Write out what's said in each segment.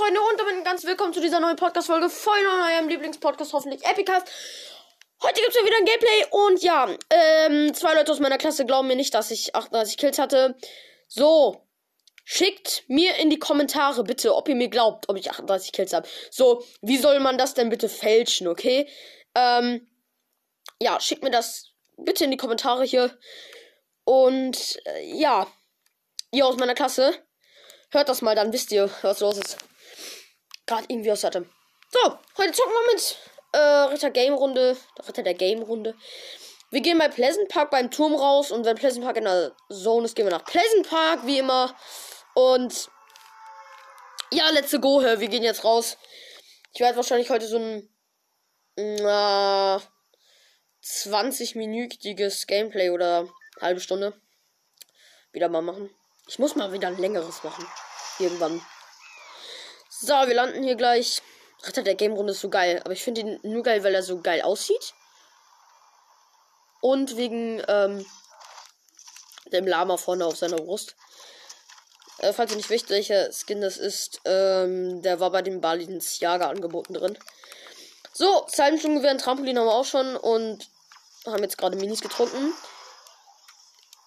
Freunde und damit ganz willkommen zu dieser neuen Podcast-Folge von eurem Lieblingspodcast, hoffentlich Epicast. Heute gibt es ja wieder ein Gameplay und ja, ähm, zwei Leute aus meiner Klasse glauben mir nicht, dass ich 38 Kills hatte. So, schickt mir in die Kommentare bitte, ob ihr mir glaubt, ob ich 38 Kills habe. So, wie soll man das denn bitte fälschen, okay? Ähm, ja, schickt mir das bitte in die Kommentare hier. Und äh, ja, ihr aus meiner Klasse, hört das mal, dann wisst ihr, was los ist. Gerade irgendwie aus hatte. So, heute zocken wir mit äh, Ritter Game Runde. Ritter der Game Runde. Wir gehen bei Pleasant Park beim Turm raus und wenn Pleasant Park in der Zone ist, gehen wir nach Pleasant Park, wie immer. Und ja, let's go. Wir gehen jetzt raus. Ich werde wahrscheinlich heute so ein äh, 20-minütiges Gameplay oder halbe Stunde wieder mal machen. Ich muss mal wieder ein längeres machen. Irgendwann. So, wir landen hier gleich. Ritter der Game Runde ist so geil. Aber ich finde ihn nur geil, weil er so geil aussieht. Und wegen ähm, dem Lama vorne auf seiner Brust. Äh, falls ihr nicht wisst, welcher Skin das ist, ähm, der war bei dem Balins Jager angeboten drin. So, Zeitenstundengewehr und Trampolin haben wir auch schon und haben jetzt gerade Minis getrunken.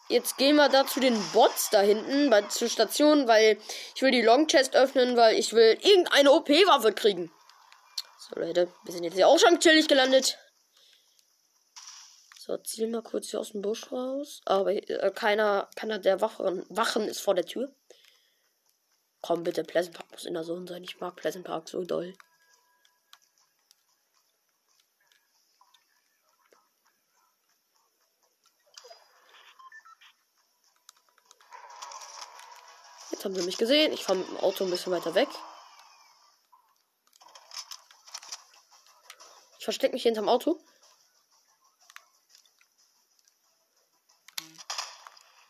Jetzt gehen wir da zu den Bots da hinten, bei, zur Station, weil ich will die Long Chest öffnen, weil ich will irgendeine OP-Waffe kriegen. So, Leute, wir sind jetzt hier auch schon chillig gelandet. So, ziel mal kurz hier aus dem Busch raus. Aber äh, keiner, keiner der Wachen, Wachen ist vor der Tür. Komm bitte, Pleasant Park muss in der Zone sein. Ich mag Pleasant Park so doll. Jetzt haben sie mich gesehen. Ich fahre mit dem Auto ein bisschen weiter weg. Ich verstecke mich hinterm Auto.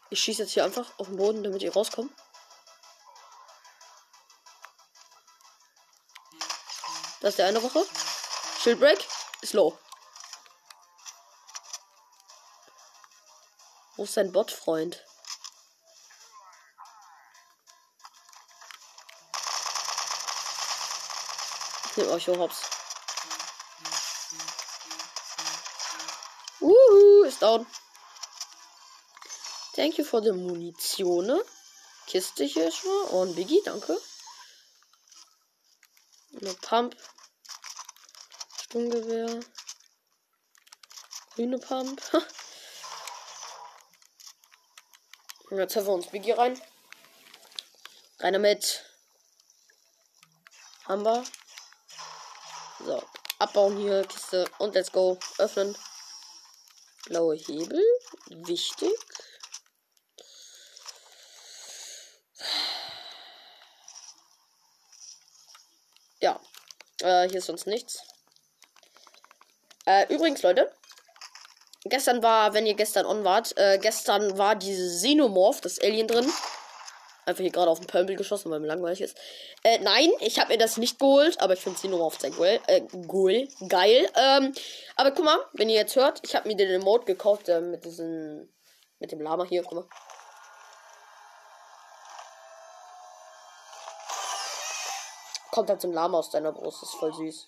Ich schieße jetzt hier einfach auf den Boden, damit ihr rauskommt. Das ist der eine Woche. Shieldbreak ist low. Wo ist sein Bot-Freund? Nehme euch hops. Uhu, ist down. Thank you for the Munition. Kiste hier schon mal. Oh, ein Biggie, danke. Eine Pump. Sturmgewehr. Grüne Pump. Und jetzt haben wir uns Biggie rein. Rein damit. Haben wir. So, abbauen hier, Kiste und let's go. Öffnen. Blaue Hebel. Wichtig. Ja. Äh, hier ist sonst nichts. Äh, übrigens, Leute. Gestern war, wenn ihr gestern on wart, äh, gestern war diese Xenomorph, das Alien drin. Einfach hier gerade auf den Pömpel geschossen, weil mir langweilig ist. Äh, nein, ich habe mir das nicht geholt, aber ich finde sie nur auf sehr geil. Äh, cool, geil. Ähm, aber guck mal, wenn ihr jetzt hört, ich habe mir den Emote gekauft äh, mit diesem, mit dem Lama hier, guck mal. Kommt halt zum Lama aus deiner Brust, das ist voll süß.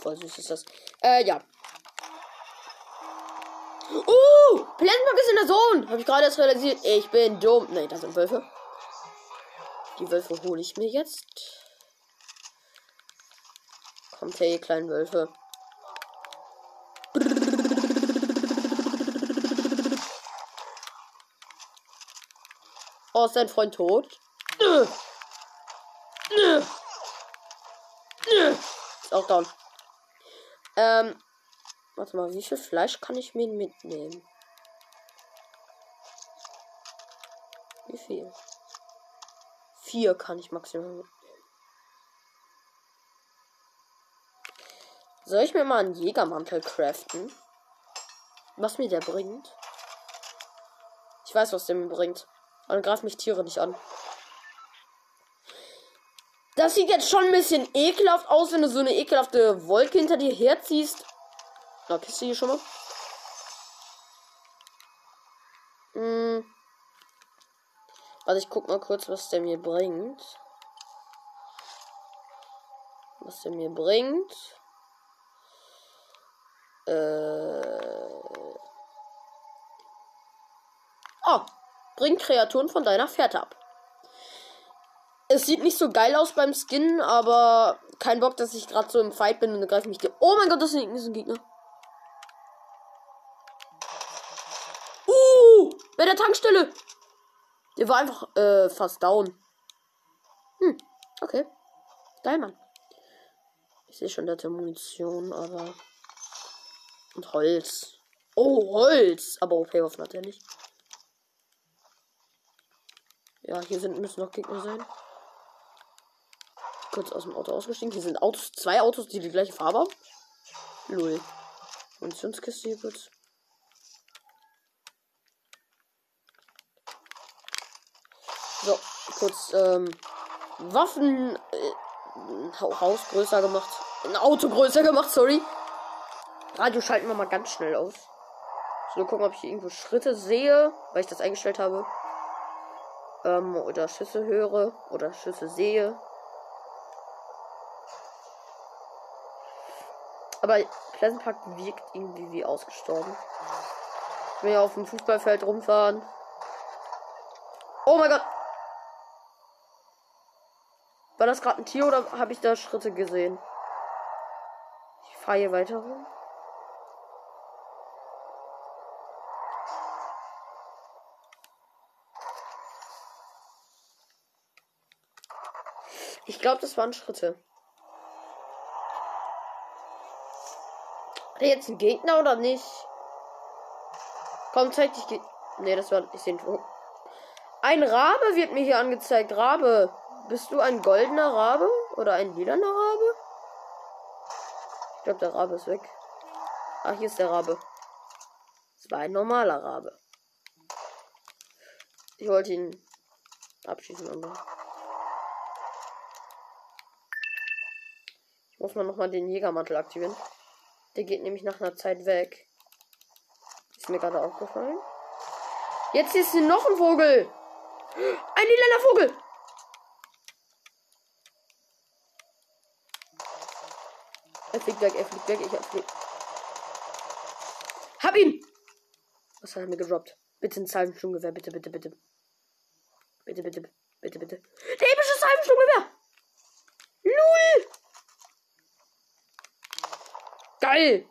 Voll süß ist das. Äh, ja. Uh, Plätzmark ist in der Zone. Habe ich gerade erst realisiert. Ich bin dumm. Ne, das sind Wölfe. Die Wölfe hole ich mir jetzt. Kommt her, ihr kleinen Wölfe. Oh, ist dein Freund tot? Ist auch down. Ähm, Warte mal, wie viel Fleisch kann ich mir mitnehmen? Wie viel? Vier kann ich maximal mitnehmen. Soll ich mir mal einen Jägermantel craften? Was mir der bringt? Ich weiß, was der mir bringt. Dann greif mich Tiere nicht an. Das sieht jetzt schon ein bisschen ekelhaft aus, wenn du so eine ekelhafte Wolke hinter dir herziehst. Na, Kiste hier schon mal. Hm. Also ich guck mal kurz, was der mir bringt. Was der mir bringt. Äh. Oh, bringt Kreaturen von deiner Fährte ab. Es sieht nicht so geil aus beim Skin, aber kein Bock, dass ich gerade so im Fight bin und dann greife mich. Oh mein Gott, das ist ein Gegner. Bei der Tankstelle. Der war einfach äh, fast down. Hm, okay. Geil, Mann. Ich sehe schon, der hat Munition, aber. Und Holz. Oh, Holz! Aber OP-Waffen hat er nicht. Ja, hier sind, müssen noch Gegner sein. Kurz aus dem Auto ausgestiegen. Hier sind Autos, zwei Autos, die die gleiche Farbe haben. Lul. Munitionskiste hier kurz. So, kurz ähm, Waffen äh, Haus größer gemacht. Ein Auto größer gemacht, sorry. Radio schalten wir mal ganz schnell aus. So, gucken, ob ich hier irgendwo Schritte sehe, weil ich das eingestellt habe. Ähm, oder Schüsse höre oder Schüsse sehe. Aber Pleasant Park wirkt irgendwie wie ausgestorben. Ich will ja auf dem Fußballfeld rumfahren. Oh mein Gott! War das gerade ein Tier oder habe ich da Schritte gesehen? Ich fahre hier weiter rum. Ich glaube, das waren Schritte. Hat er jetzt einen Gegner oder nicht? Komm, zeig dich. Ne, das war. Ich sehe Ein Rabe wird mir hier angezeigt. Rabe. Bist du ein goldener Rabe? Oder ein lilaner Rabe? Ich glaube, der Rabe ist weg. Ach, hier ist der Rabe. Es war ein normaler Rabe. Ich wollte ihn abschießen, aber. Ich muss mal nochmal den Jägermantel aktivieren. Der geht nämlich nach einer Zeit weg. Ist mir gerade aufgefallen. Jetzt ist hier noch ein Vogel. Ein lilaner Vogel. Fliegt weg, er fliegt weg, ich hab fliegt. Hab ihn! Was hat er mir gedroppt? Bitte ein Salvensturmgewehr, bitte, bitte, bitte. Bitte, bitte, bitte, bitte. Der epische Salvensturmgewehr! LUL! Geil!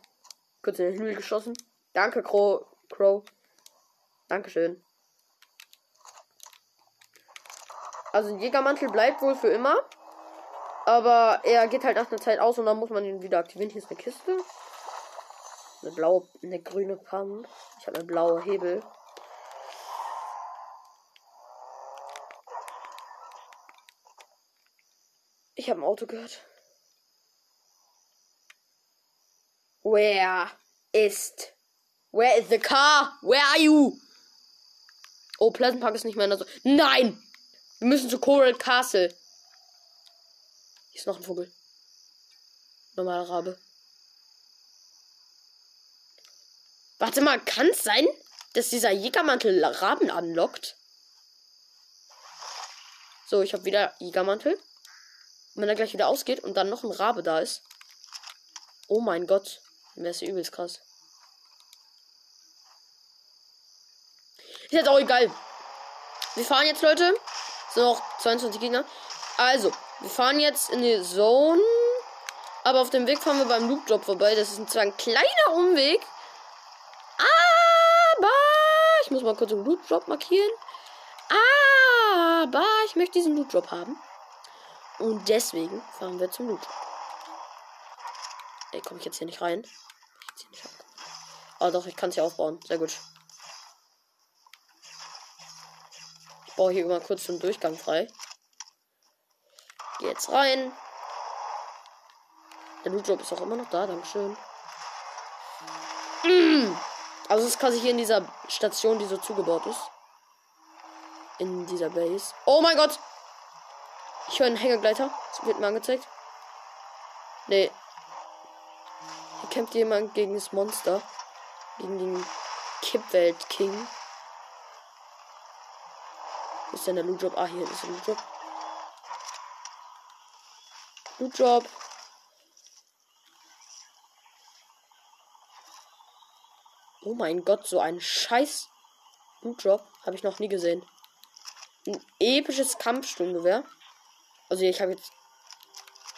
Kurz in den Himmel geschossen. Danke, Crow. Crow. Dankeschön. Also Jägermantel bleibt wohl für immer. Aber er geht halt nach einer Zeit aus und dann muss man ihn wieder aktivieren. Hier ist eine Kiste. Eine blaue, eine grüne Pump. Ich habe eine blaue Hebel. Ich habe ein Auto gehört. Where is Where is the car? Where are you? Oh, Pleasant Park ist nicht mehr in der so. Nein! Wir müssen zu Coral Castle. Hier ist noch ein Vogel. Normaler Rabe. Warte mal, kann es sein, dass dieser Jägermantel Raben anlockt? So, ich habe wieder Jägermantel. Und wenn er gleich wieder ausgeht und dann noch ein Rabe da ist. Oh mein Gott. Wäre ist übelst krass. Ist jetzt auch egal. Wir fahren jetzt, Leute. Sind noch 22 Gegner. Also, wir fahren jetzt in die Zone. Aber auf dem Weg fahren wir beim Loop Drop vorbei. Das ist zwar ein kleiner Umweg. Aber ich muss mal kurz einen Loot Drop markieren. Aber ich möchte diesen Loot Drop haben. Und deswegen fahren wir zum Loot Drop. Ey, komme ich jetzt hier nicht rein? Hier nicht oh doch, ich kann es hier aufbauen. Sehr gut. Ich baue hier mal kurz den Durchgang frei. Geh jetzt rein. Der Drop ist auch immer noch da, Dankeschön. Mm. Also es ist quasi hier in dieser Station, die so zugebaut ist. In dieser Base. Oh mein Gott! Ich höre einen Hängergleiter. Das wird mir angezeigt. Nee. Hier kämpft jemand gegen das Monster. Gegen den Kippwelt King. Wo ist denn der Loot Drop? Ah, hier ist der Loot Drop. Loot Drop. Oh mein Gott, so ein scheiß Loot Drop habe ich noch nie gesehen. Ein episches Kampfsturmgewehr. Also ich habe jetzt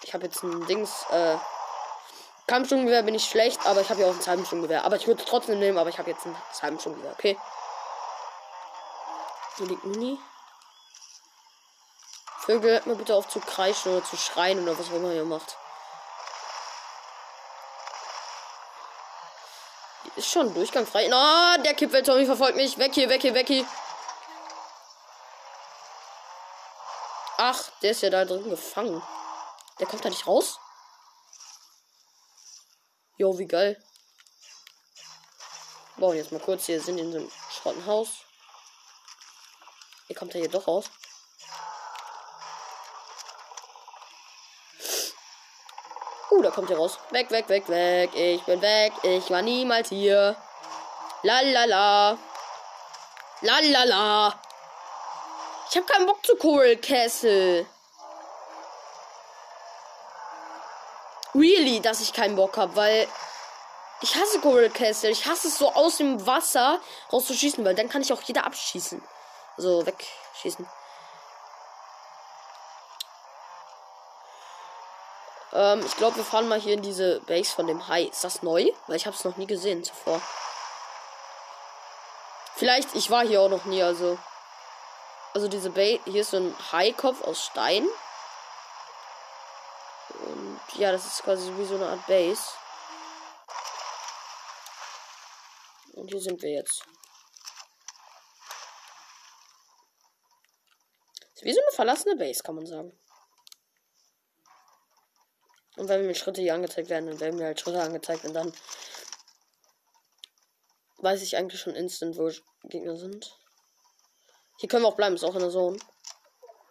ich habe jetzt ein Dings äh Kampfsturmgewehr bin ich schlecht, aber ich habe ja auch ein Salmsturmgewehr, aber ich würde es trotzdem nehmen, aber ich habe jetzt ein Salmsturmgewehr, okay? Hier liegt Muni. Vögel, hört mal bitte auf zu kreischen oder zu schreien oder was auch immer ihr macht. Ist schon Durchgang frei. Na, der Kippwelt-Tommy verfolgt mich. Weg hier, weg hier, weg hier. Ach, der ist ja da drin gefangen. Der kommt da nicht raus? Jo, wie geil. Bauen jetzt mal kurz. Hier sind in so einem Schrottenhaus. Hier kommt er hier doch raus. Uh, da kommt er raus. Weg, weg, weg, weg. Ich bin weg. Ich war niemals hier. Lalala. Lalala. Ich habe keinen Bock zu Coral. Really, dass ich keinen Bock habe, weil ich hasse Coral Castle. Ich hasse es so aus dem Wasser rauszuschießen, weil dann kann ich auch jeder abschießen. Also wegschießen. Ähm, ich glaube, wir fahren mal hier in diese Base von dem Hai. Ist das neu? Weil ich habe es noch nie gesehen zuvor. Vielleicht, ich war hier auch noch nie, also. Also diese Base, hier ist so ein Haikopf aus Stein. Und ja, das ist quasi wie so eine Art Base. Und hier sind wir jetzt. Ist wie so eine verlassene Base, kann man sagen. Und wenn mir Schritte hier angezeigt werden, dann werden mir halt Schritte angezeigt und dann weiß ich eigentlich schon instant, wo Gegner sind. Hier können wir auch bleiben, ist auch in der Zone.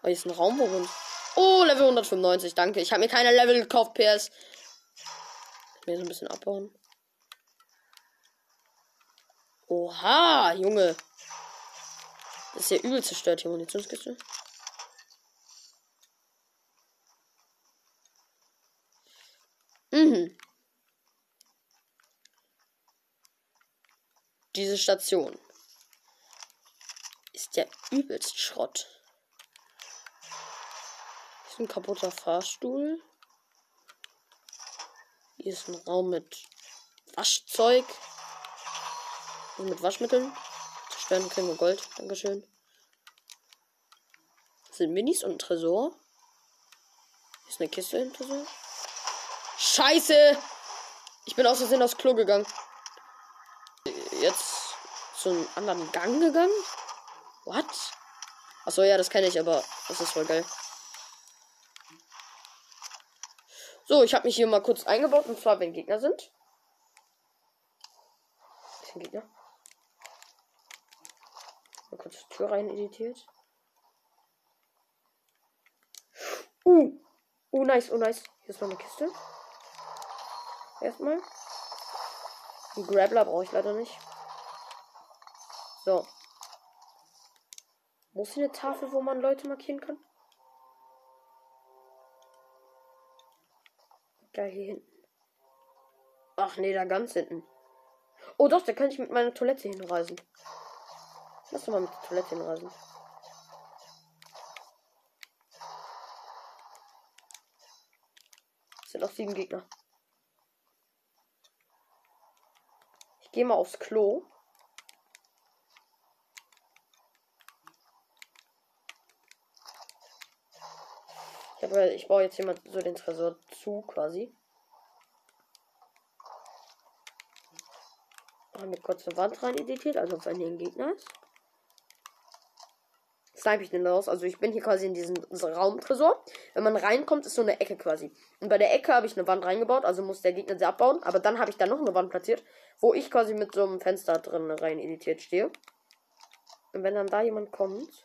Oh, hier ist ein Raum, wo wir Oh, Level 195, danke. Ich habe mir keine Level gekauft, PS. Mir so ein bisschen abbauen. Oha, Junge. Das ist ja übel zerstört hier, Munitionskiste. Diese Station ist ja übelst Schrott. Hier ist ein kaputter Fahrstuhl. Hier ist ein Raum mit Waschzeug. Und mit Waschmitteln. Zerstören kriegen wir Gold. Dankeschön. Das sind Minis und ein Tresor. Hier ist eine Kiste im Tresor. Scheiße! Ich bin aus Versehen aufs Klo gegangen. Jetzt zu einem anderen Gang gegangen? What? Achso, ja, das kenne ich, aber das ist voll geil. So, ich habe mich hier mal kurz eingebaut, und zwar, wenn Gegner sind. Sind Gegner? Mal kurz die Tür rein editiert. Uh! Oh, nice, oh, nice. Hier ist noch eine Kiste. Erstmal. Ein Grappler brauche ich leider nicht. So. Wo ist hier eine Tafel, wo man Leute markieren kann? Geil, hier hinten. Ach nee, da ganz hinten. Oh doch, da kann ich mit meiner Toilette hinreisen. Lass doch mal mit der Toilette hinreisen. Es sind noch sieben Gegner. Gehe mal aufs Klo. Ich, hab, ich baue jetzt mal so den Tresor zu, quasi. Haben wir kurz eine Wand rein editiert, also wenn hier ein Gegner ist snipe ich den raus. Also ich bin hier quasi in diesem Raumtresor. Wenn man reinkommt, ist so eine Ecke quasi. Und bei der Ecke habe ich eine Wand reingebaut, also muss der Gegner sie abbauen. Aber dann habe ich da noch eine Wand platziert, wo ich quasi mit so einem Fenster drin rein editiert stehe. Und wenn dann da jemand kommt.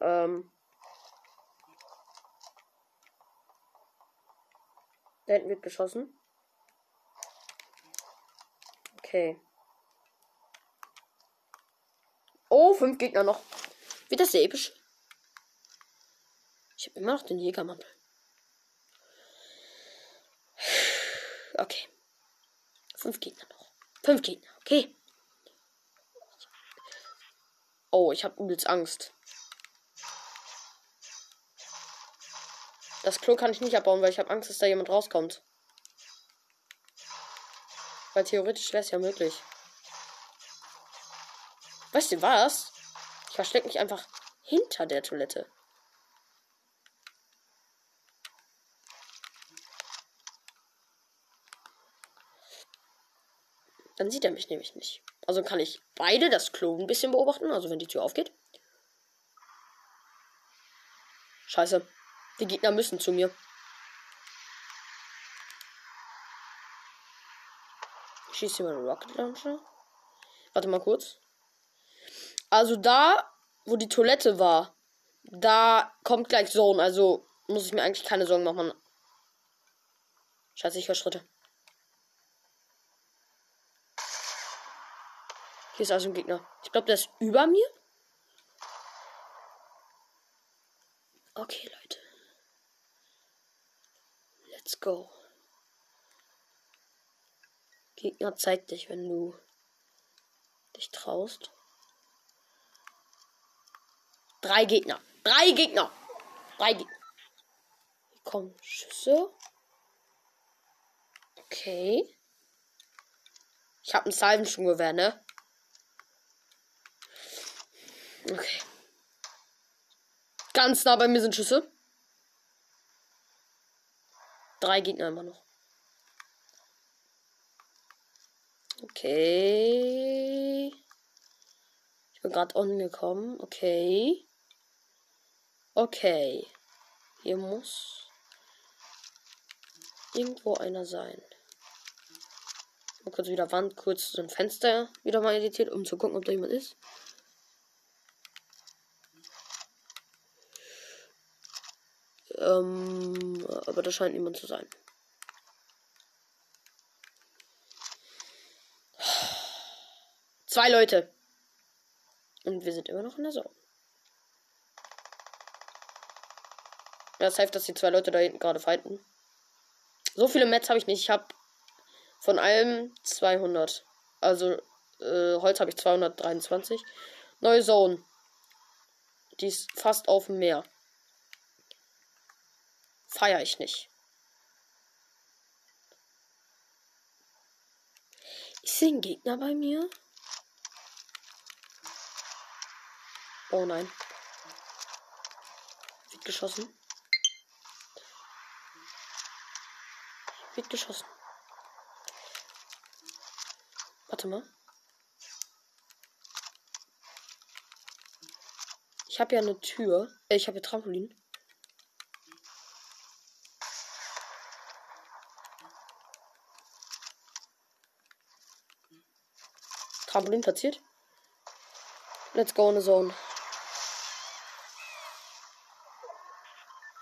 Ähm. Da hinten wird geschossen. Okay. Oh, fünf Gegner noch. Wird das sehr episch? Ich habe immer noch den Jägermantel. Okay. Fünf Gegner noch. Fünf Gegner, okay. Oh, ich habe übelst Angst. Das Klo kann ich nicht abbauen, weil ich habe Angst, dass da jemand rauskommt. Weil theoretisch wäre es ja möglich. Weißt du was? Ich verstecke mich einfach hinter der Toilette. Dann sieht er mich nämlich nicht. Also kann ich beide das Klo ein bisschen beobachten, also wenn die Tür aufgeht. Scheiße. Die Gegner müssen zu mir. Ich schieße hier mal einen Rocket Launcher. Warte mal kurz. Also da, wo die Toilette war, da kommt gleich Zone. Also muss ich mir eigentlich keine Sorgen machen. Scheiße, ich höre Schritte. Hier ist also ein Gegner. Ich glaube, der ist über mir. Okay, Leute. Let's go. Gegner, zeig dich, wenn du dich traust. Drei Gegner. Drei Gegner. Drei Gegner. Kommen Schüsse. Okay. Ich habe ein Salvenschwunggewehr, ne? Okay. Ganz nah bei mir sind Schüsse. Drei Gegner immer noch. Okay. Ich bin gerade angekommen. Okay. Okay. Hier muss irgendwo einer sein. Mal kurz wieder Wand, kurz so ein Fenster wieder mal editiert, um zu gucken, ob da jemand ist. Ähm, aber da scheint niemand zu sein. Zwei Leute. Und wir sind immer noch in der Zone. Ja, safe, dass die zwei Leute da hinten gerade fighten. So viele Mets habe ich nicht. Ich habe von allem 200. Also äh, Holz habe ich 223. Neue Zone. Die ist fast auf dem Meer feiere ich nicht. Ich sehe einen Gegner bei mir. Oh nein. Wird geschossen. Wird geschossen. Warte mal. Ich habe ja eine Tür. Äh, ich habe ja Trampolin. Trampolin platziert. Let's go in the zone.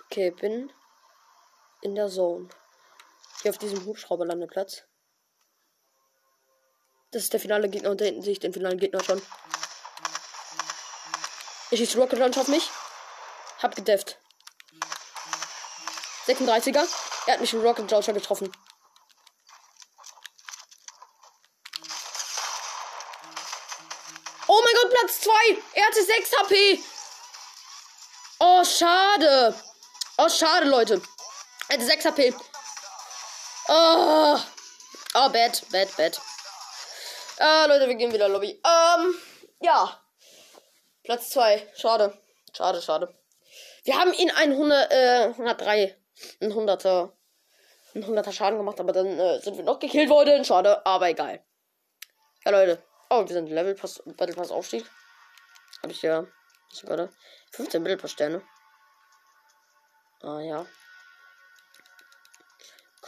Okay, bin in der Zone. Hier auf diesem Hubschrauberlandeplatz. Das ist der finale Gegner und da hinten sehe ich den finalen Gegner schon. Ich schieße Rocket Launch auf mich. Hab gedefft. 36er. Er hat mich mit Rocket Launcher getroffen. Platz 2. Er hatte 6 HP. Oh, schade. Oh, schade, Leute. Er hatte 6 HP. Oh. Oh, bad, bad, bad. Äh, Leute, wir gehen wieder Lobby. Ähm, ja. Platz 2. Schade. Schade, schade. Wir haben ihn 100, äh, 103. Ein 100er. Ein 100er Schaden gemacht, aber dann äh, sind wir noch gekillt worden. Schade, aber egal. Ja, Leute. Oh, wir sind Level Pass, Battle Pass Aufstieg. Habe ich ja sogar da 15 Battle Pass Sterne. Ah ja.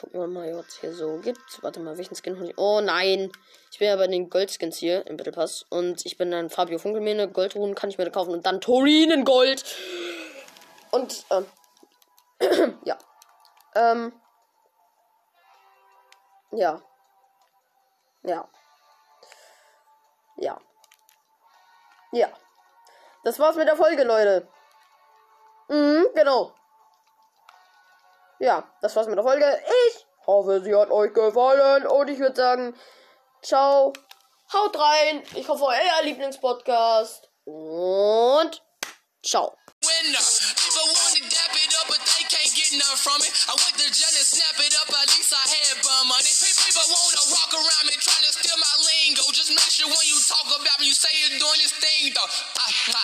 Gucken wir mal, was es hier so gibt. Warte mal, welchen Skin habe ich? Oh nein! Ich bin ja bei den Goldskins hier im Battle Pass. Und ich bin dann Fabio Funkelmähne. Goldruhen kann ich mir kaufen. Und dann Torinen Gold. Und, ähm. ja. Ähm. Ja. Ja. Ja. Ja. Das war's mit der Folge, Leute. Mhm, genau ja, das war's mit der Folge. Ich hoffe, sie hat euch gefallen. Und ich würde sagen, ciao. Haut rein. Ich hoffe, euer Lieblingspodcast. Und ciao. from it. I went to jail and snap it up, at least I had bum money. People wanna walk around me trying to steal my lingo. Just make sure when you talk about me, you say you're doing this thing, though. I, I.